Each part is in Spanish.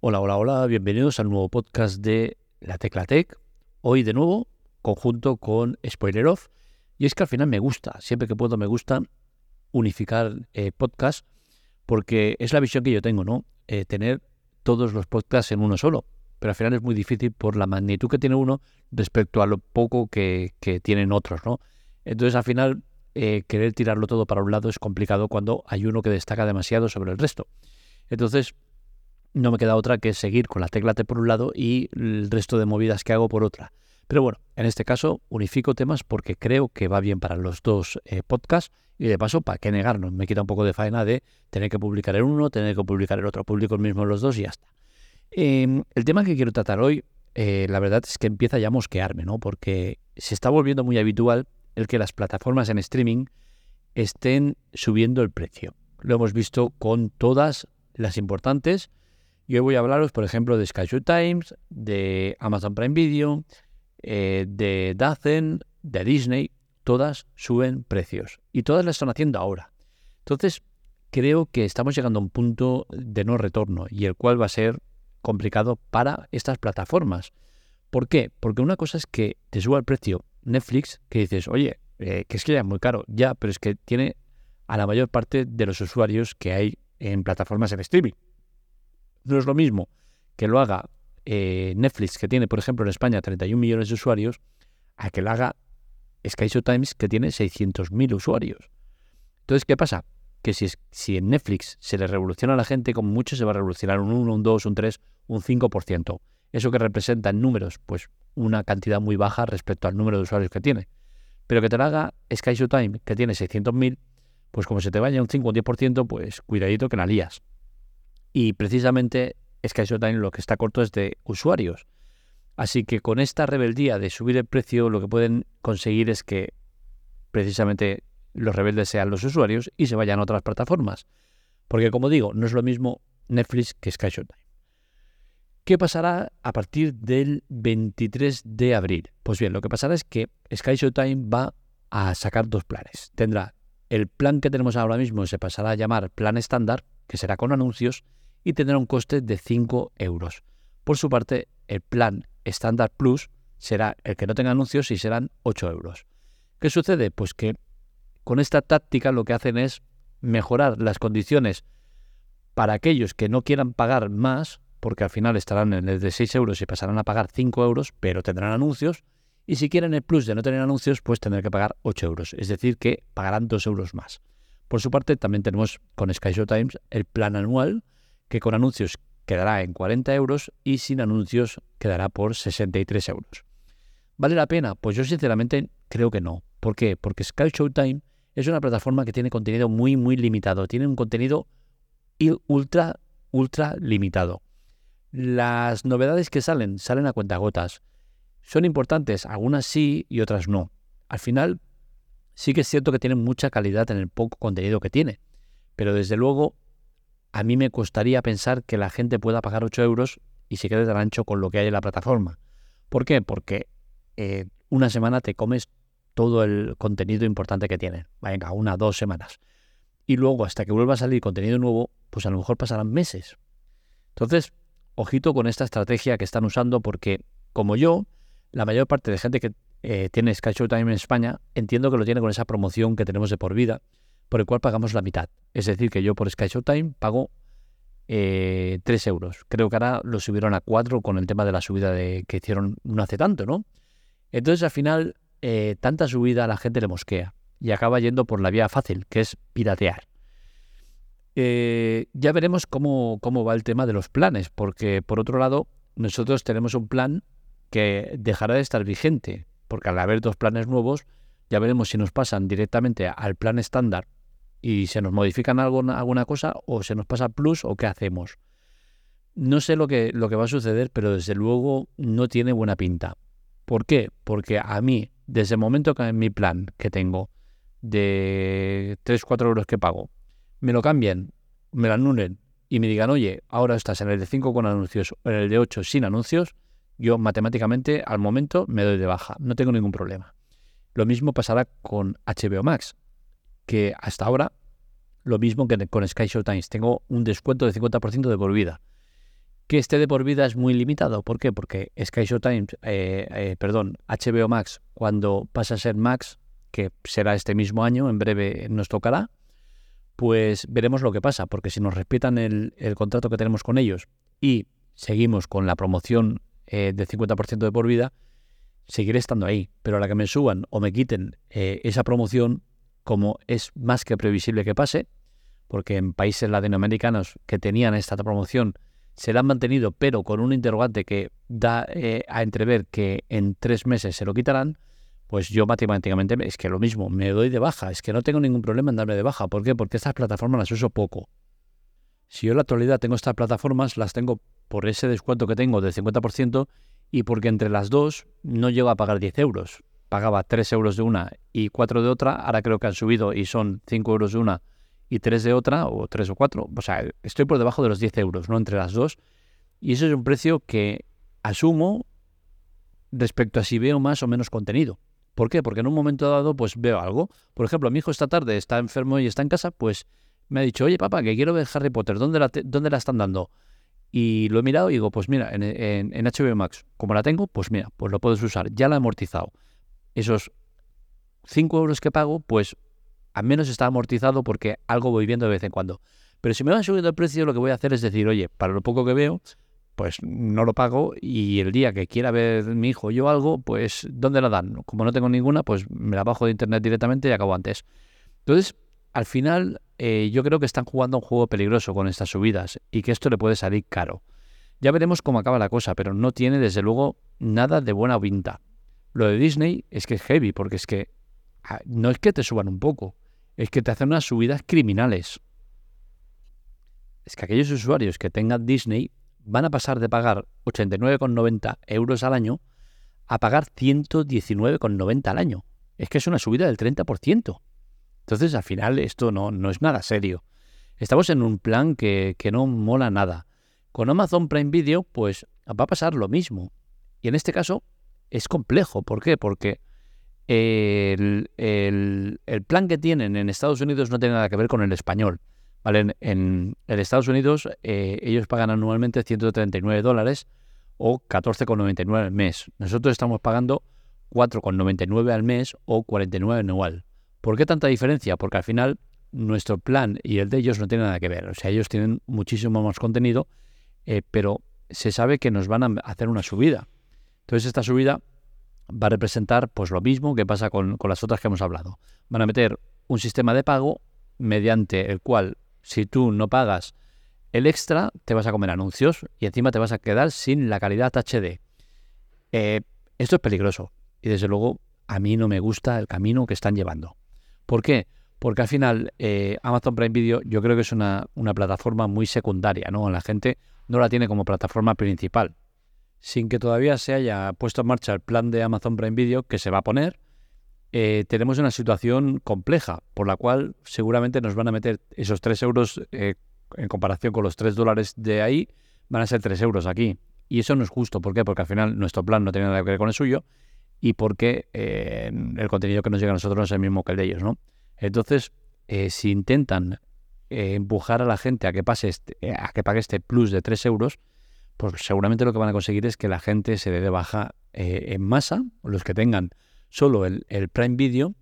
Hola, hola, hola, bienvenidos al nuevo podcast de La Tecla Tech. Hoy de nuevo, conjunto con Spoiler Off. Y es que al final me gusta, siempre que puedo me gusta unificar eh, podcasts porque es la visión que yo tengo, ¿no? Eh, tener todos los podcasts en uno solo. Pero al final es muy difícil por la magnitud que tiene uno respecto a lo poco que, tienen otros, ¿no? Entonces al final eh, querer tirarlo todo para un lado es complicado cuando hay uno que destaca demasiado sobre el resto. Entonces, no me queda otra que seguir con la tecla T por un lado y el resto de movidas que hago por otra. Pero bueno, en este caso unifico temas porque creo que va bien para los dos eh, podcasts y de paso, ¿para qué negarnos? Me quita un poco de faena de tener que publicar el uno, tener que publicar el otro, publico el mismo los dos y ya está. Em, el tema que quiero tratar hoy, eh, la verdad es que empieza ya a mosquearme, ¿no? Porque se está volviendo muy habitual el que las plataformas en streaming estén subiendo el precio. Lo hemos visto con todas las importantes y hoy voy a hablaros, por ejemplo, de Sky Times, de Amazon Prime Video, eh, de Dazen, de Disney. Todas suben precios y todas lo están haciendo ahora. Entonces, creo que estamos llegando a un punto de no retorno y el cual va a ser complicado para estas plataformas. ¿Por qué? Porque una cosa es que te suba el precio Netflix, que dices, oye, eh, que es que ya es muy caro, ya, pero es que tiene a la mayor parte de los usuarios que hay en plataformas en streaming. No es lo mismo que lo haga eh, Netflix, que tiene, por ejemplo, en España 31 millones de usuarios, a que lo haga Sky Times, que tiene 600.000 usuarios. Entonces, ¿qué pasa? Que si, si en Netflix se le revoluciona a la gente, como mucho se va a revolucionar un 1, un 2, un 3, un 5%. Eso que representa en números, pues una cantidad muy baja respecto al número de usuarios que tiene. Pero que te lo haga Sky Time, que tiene 600.000, pues como se te vaya un 5 o un 10%, pues cuidadito que la lías. Y precisamente Sky Showtime lo que está corto es de usuarios. Así que con esta rebeldía de subir el precio, lo que pueden conseguir es que precisamente los rebeldes sean los usuarios y se vayan a otras plataformas. Porque como digo, no es lo mismo Netflix que Sky Showtime. ¿Qué pasará a partir del 23 de abril? Pues bien, lo que pasará es que Sky Showtime va a sacar dos planes. Tendrá el plan que tenemos ahora mismo, se pasará a llamar plan estándar, que será con anuncios, y tendrá un coste de 5 euros. Por su parte, el plan Standard Plus será el que no tenga anuncios y serán 8 euros. ¿Qué sucede? Pues que con esta táctica lo que hacen es mejorar las condiciones para aquellos que no quieran pagar más, porque al final estarán en el de 6 euros y pasarán a pagar 5 euros, pero tendrán anuncios. Y si quieren el plus de no tener anuncios, pues tendrán que pagar 8 euros. Es decir, que pagarán 2 euros más. Por su parte, también tenemos con Sky Times el plan anual, que con anuncios quedará en 40 euros y sin anuncios quedará por 63 euros. ¿Vale la pena? Pues yo sinceramente creo que no. ¿Por qué? Porque Sky Showtime es una plataforma que tiene contenido muy, muy limitado. Tiene un contenido ultra, ultra limitado. Las novedades que salen, salen a cuentagotas. Son importantes, algunas sí y otras no. Al final, sí que es cierto que tiene mucha calidad en el poco contenido que tiene. Pero desde luego a mí me costaría pensar que la gente pueda pagar 8 euros y se quede tan ancho con lo que hay en la plataforma. ¿Por qué? Porque eh, una semana te comes todo el contenido importante que tiene. Venga, una, dos semanas. Y luego, hasta que vuelva a salir contenido nuevo, pues a lo mejor pasarán meses. Entonces, ojito con esta estrategia que están usando porque, como yo, la mayor parte de gente que eh, tiene Sky Time en España, entiendo que lo tiene con esa promoción que tenemos de por vida por el cual pagamos la mitad. Es decir, que yo por Sky Showtime pago eh, 3 euros. Creo que ahora lo subieron a 4 con el tema de la subida que hicieron no hace tanto, ¿no? Entonces al final, eh, tanta subida a la gente le mosquea y acaba yendo por la vía fácil, que es piratear. Eh, ya veremos cómo, cómo va el tema de los planes, porque por otro lado, nosotros tenemos un plan que dejará de estar vigente, porque al haber dos planes nuevos, ya veremos si nos pasan directamente al plan estándar y se nos modifican alguna, alguna cosa o se nos pasa plus o qué hacemos. No sé lo que, lo que va a suceder, pero desde luego no tiene buena pinta. ¿Por qué? Porque a mí, desde el momento que en mi plan que tengo de 3-4 euros que pago, me lo cambien, me lo anulen y me digan, oye, ahora estás en el de 5 con anuncios o en el de 8 sin anuncios, yo matemáticamente al momento me doy de baja, no tengo ningún problema. Lo mismo pasará con HBO Max que hasta ahora lo mismo que con Sky Times. Tengo un descuento de 50% de por vida. Que esté de por vida es muy limitado. ¿Por qué? Porque Sky Showtime, eh, eh, perdón, HBO Max, cuando pasa a ser Max, que será este mismo año, en breve nos tocará, pues veremos lo que pasa, porque si nos respetan el, contrato que tenemos con ellos y seguimos con la promoción eh, de 50% de por vida, seguiré estando ahí. Pero a la que me suban o me quiten eh, esa promoción, como es más que previsible que pase, porque en países latinoamericanos que tenían esta promoción se la han mantenido, pero con un interrogante que da eh, a entrever que en tres meses se lo quitarán, pues yo matemáticamente es que lo mismo, me doy de baja, es que no tengo ningún problema en darme de baja. ¿Por qué? Porque estas plataformas las uso poco. Si yo en la actualidad tengo estas plataformas, las tengo por ese descuento que tengo del 50% y porque entre las dos no llego a pagar 10 euros. Pagaba 3 euros de una y 4 de otra, ahora creo que han subido y son 5 euros de una y 3 de otra, o 3 o 4. O sea, estoy por debajo de los 10 euros, ¿no? Entre las dos. Y eso es un precio que asumo respecto a si veo más o menos contenido. ¿Por qué? Porque en un momento dado pues veo algo. Por ejemplo, mi hijo esta tarde está enfermo y está en casa, pues me ha dicho, oye papá, que quiero ver Harry Potter, ¿dónde la, dónde la están dando? Y lo he mirado y digo, pues mira, en, en, HBO Max, como la tengo, pues mira, pues lo puedes usar, ya la he amortizado. Esos 5 euros que pago, pues al menos está amortizado porque algo voy viendo de vez en cuando. Pero si me va subiendo el precio, lo que voy a hacer es decir, oye, para lo poco que veo, pues no lo pago y el día que quiera ver mi hijo yo algo, pues ¿dónde la dan? Como no tengo ninguna, pues me la bajo de internet directamente y acabo antes. Entonces, al final, eh, yo creo que están jugando un juego peligroso con estas subidas y que esto le puede salir caro. Ya veremos cómo acaba la cosa, pero no tiene desde luego nada de buena pinta. Lo de Disney es que es heavy, porque es que ah, no es que te suban un poco, es que te hacen unas subidas criminales. Es que aquellos usuarios que tengan Disney van a pasar de pagar 89,90 euros al año a pagar 119,90 al año. Es que es una subida del 30%. Entonces, al final, esto no, no es nada serio. Estamos en un plan que, no mola nada. Con Amazon Prime Video, pues va a pasar lo mismo. Y en este caso es complejo. ¿Por qué? Porque el, el plan que tienen en Estados Unidos no tiene nada que ver con el español. ¿vale? En, Estados Unidos eh, ellos pagan anualmente 139 dólares o 14,99 al mes. Nosotros estamos pagando 4,99 al mes o 49 anual. ¿Por qué tanta diferencia? Porque al final nuestro plan y el de ellos no tienen nada que ver. O sea, ellos tienen muchísimo más contenido, eh, pero se sabe que nos van a hacer una subida. Entonces esta subida va a representar pues lo mismo que pasa con, las otras que hemos hablado. Van a meter un sistema de pago mediante el cual si tú no pagas el extra, te vas a comer anuncios y encima te vas a quedar sin la calidad HD. Eh, esto es peligroso y desde luego a mí no me gusta el camino que están llevando. ¿Por qué? Porque al final eh, Amazon Prime Video yo creo que es una, plataforma muy secundaria, ¿no? La gente no la tiene como plataforma principal. Sin que todavía se haya puesto en marcha el plan de Amazon Prime Video que se va a poner, eh, tenemos una situación compleja, por la cual seguramente nos van a meter esos 3 euros eh, en comparación con los 3 dólares de ahí, van a ser 3 euros aquí. Y eso no es justo. ¿Por qué? Porque al final nuestro plan no tiene nada que ver con el suyo y porque eh, el contenido que nos llega a nosotros no es el mismo que el de ellos, ¿no? Entonces, si intentan empujar a la gente a que, pase este, a que pague este plus de 3 euros, pues seguramente lo que van a conseguir es que la gente se dé de baja en masa, los que tengan solo el, Prime Video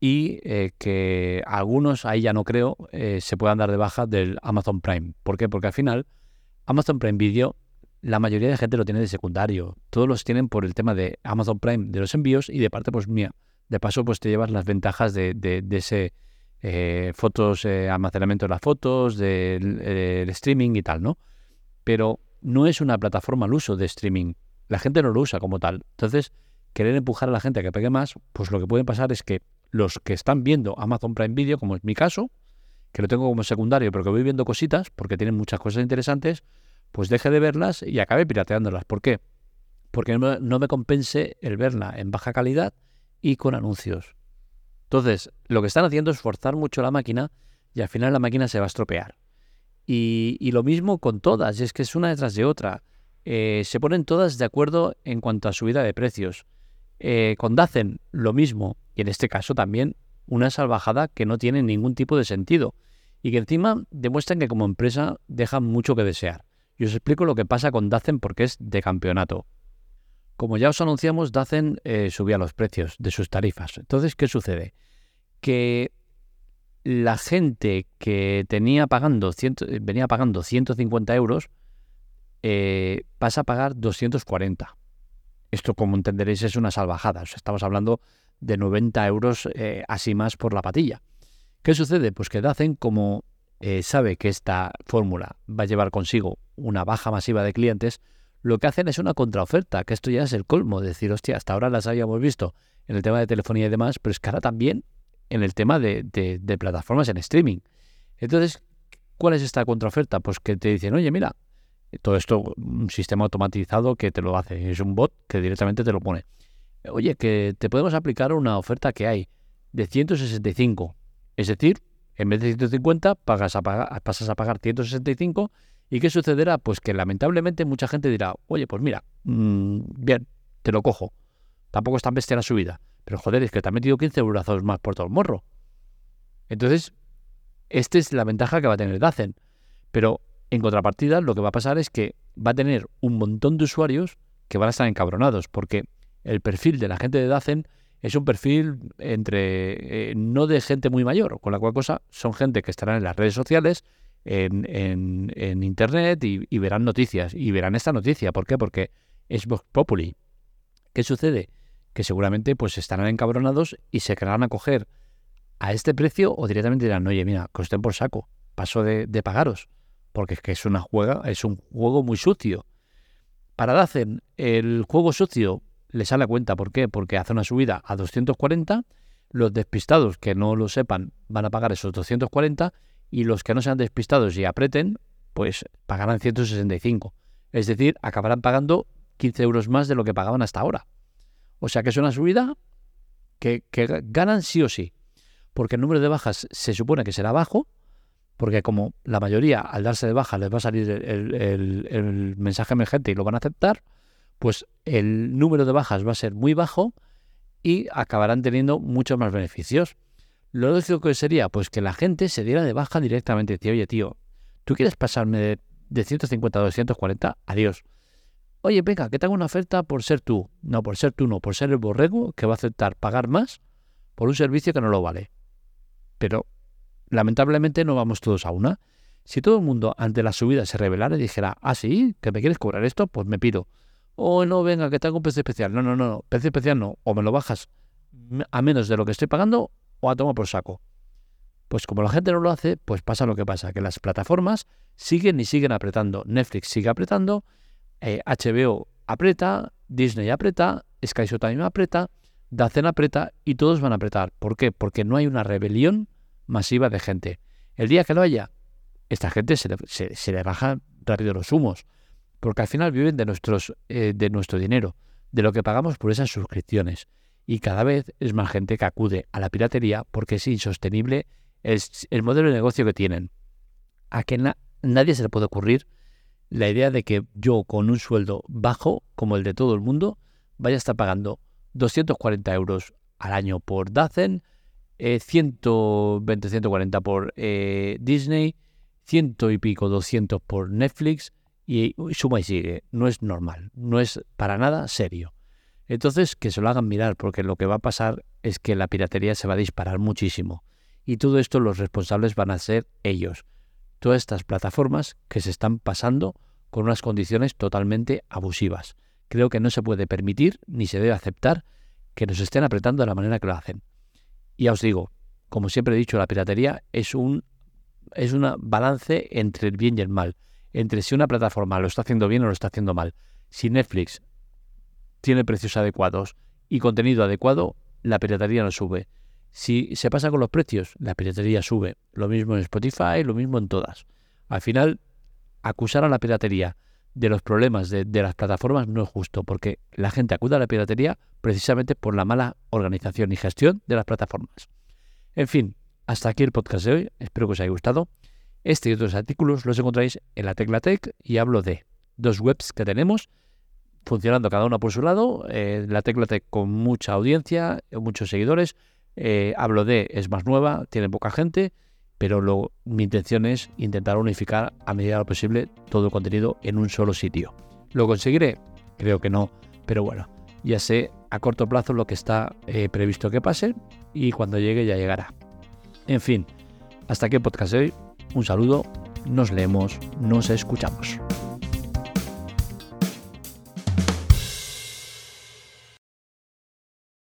y eh, que algunos, ahí ya no creo, eh, se puedan dar de baja del Amazon Prime. ¿Por qué? Porque al final Amazon Prime Video, la mayoría de gente lo tiene de secundario. Todos los tienen por el tema de Amazon Prime, de los envíos y de parte, pues mía, de paso, pues te llevas las ventajas de, de, ese eh, fotos, almacenamiento de las fotos, del streaming y tal, ¿no? Pero no es una plataforma al uso de streaming. La gente no lo usa como tal. Entonces, querer empujar a la gente a que pegue más, pues lo que puede pasar es que los que están viendo Amazon Prime Video, como es mi caso, que lo tengo como secundario, pero que voy viendo cositas, porque tienen muchas cosas interesantes, pues deje de verlas y acabe pirateándolas. ¿Por qué? Porque no me compense el verla en baja calidad y con anuncios. Entonces, lo que están haciendo es forzar mucho la máquina y al final la máquina se va a estropear. Y, lo mismo con todas, es que es una detrás de otra. Eh, se ponen todas de acuerdo en cuanto a subida de precios. Eh, con Dacen lo mismo, y en este caso también una salvajada que no tiene ningún tipo de sentido y que encima demuestran que como empresa dejan mucho que desear. Y os explico lo que pasa con Dacen porque es de campeonato. Como ya os anunciamos, Dacen eh, subía los precios de sus tarifas. Entonces, ¿qué sucede? Que la gente que tenía pagando venía pagando 150 euros eh, pasa a pagar 240. Esto, como entenderéis, es una salvajada. estamos hablando de 90 euros eh, así más por la patilla. ¿Qué sucede? Pues que Dacen, como eh, sabe que esta fórmula va a llevar consigo una baja masiva de clientes, lo que hacen es una contraoferta, que esto ya es el colmo, de decir, hostia, hasta ahora las habíamos visto en el tema de telefonía y demás, pero es que ahora también en el tema de, de plataformas en streaming. Entonces, ¿cuál es esta contraoferta? Pues que te dicen, oye, mira, todo esto, un sistema automatizado que te lo hace, es un bot que directamente te lo pone. Oye, que te podemos aplicar una oferta que hay de 165 es decir, en vez de 150 pagas a pagar, pasas a pagar 165 y ¿qué sucederá? Pues que lamentablemente mucha gente dirá, oye, pues mira, mm, bien, te lo cojo. Tampoco es tan bestia la subida. Pero joder, es que te ha metido 15 euros más por todo el morro. Entonces, esta es la ventaja que va a tener Dacen. Pero en contrapartida, lo que va a pasar es que va a tener un montón de usuarios que van a estar encabronados, porque el perfil de la gente de Dacen es un perfil entre eh, no de gente muy mayor, con la cual cosa son gente que estarán en las redes sociales, en, internet y, verán noticias. Y verán esta noticia. ¿Por qué? Porque es Vox Populi. ¿Qué sucede? Que seguramente pues estarán encabronados y se querrán a a este precio o directamente dirán, oye, mira, estén por saco, paso de, pagaros. Porque es que es una juega, es un juego muy sucio. Para Dacen, el juego sucio le sale a cuenta. ¿Por qué? Porque hace una subida a 240, los despistados que no lo sepan van a pagar esos 240 y los que no sean despistados y apreten, pues pagarán 165. Es decir, acabarán pagando 15 euros más de lo que pagaban hasta ahora. O sea que es una subida que, ganan sí o sí. Porque el número de bajas se supone que será bajo, porque como la mayoría al darse de baja les va a salir el mensaje emergente y lo van a aceptar, pues el número de bajas va a ser muy bajo y acabarán teniendo muchos más beneficios. Lo lógico que sería, pues que la gente se diera de baja directamente. Decía, oye, tío, ¿tú quieres pasarme de, 150 a 240? Adiós. Oye, venga, que te hago una oferta por ser tú. No, por ser tú no, por ser el borrego que va a aceptar pagar más por un servicio que no lo vale. Pero lamentablemente no vamos todos a una. Si todo el mundo ante la subida se rebelara y dijera, ah, sí, que me quieres cobrar esto, pues me pido oh, no, venga, que tengo un precio especial. No, no, no, no, precio especial no. O me lo bajas a menos de lo que estoy pagando o a tomar por saco. Pues como la gente no lo hace, pues pasa lo que pasa, que las plataformas siguen y siguen apretando. Netflix sigue apretando, HBO eh, aprieta, Disney aprieta, Sky también aprieta, Dacen aprieta y todos van a apretar. ¿Por qué? Porque no hay una rebelión masiva de gente. El día que lo haya, esta gente se le, se le bajan rápido los humos porque al final viven de, nuestros, eh, de nuestro dinero, de lo que pagamos por esas suscripciones. Y cada vez es más gente que acude a la piratería porque es insostenible el, modelo de negocio que tienen. A que nadie se le puede ocurrir la idea de que yo con un sueldo bajo, como el de todo el mundo, vaya a estar pagando 240 euros al año por Dacen, 120, eh, 140 por eh, Disney, ciento y pico, 200 por Netflix, y suma y sigue. No es normal, no es para nada serio. Entonces, que se lo hagan mirar, porque lo que va a pasar es que la piratería se va a disparar muchísimo. Y todo esto los responsables van a ser ellos. Todas estas plataformas que se están pasando con unas condiciones totalmente abusivas. Creo que no se puede permitir ni se debe aceptar que nos estén apretando de la manera que lo hacen. Ya os digo, como siempre he dicho, la piratería es un es un balance entre el bien y el mal entre si una plataforma lo está haciendo bien o lo está haciendo mal. Si Netflix tiene precios adecuados y contenido adecuado, la piratería no sube. Si se pasa con los precios, la piratería sube. Lo mismo en Spotify, lo mismo en todas. Al final, acusar a la piratería de los problemas de, las plataformas no es justo, porque la gente acude a la piratería precisamente por la mala organización y gestión de las plataformas. En fin, hasta aquí el podcast de hoy. Espero que os haya gustado. Este y otros artículos los encontráis en la Tecla Tech y hablo de dos webs que tenemos funcionando cada una por su lado. Eh, la Tecla Tech con mucha audiencia, muchos seguidores. Eh, hablo de es más nueva, tiene poca gente pero lo, mi intención es intentar unificar a medida de lo posible todo el contenido en un solo sitio. ¿Lo conseguiré? Creo que no, pero bueno, ya sé a corto plazo lo que está eh, previsto que pase y cuando llegue ya llegará. En fin, hasta aquí el podcast de hoy. Un saludo, nos leemos, nos escuchamos.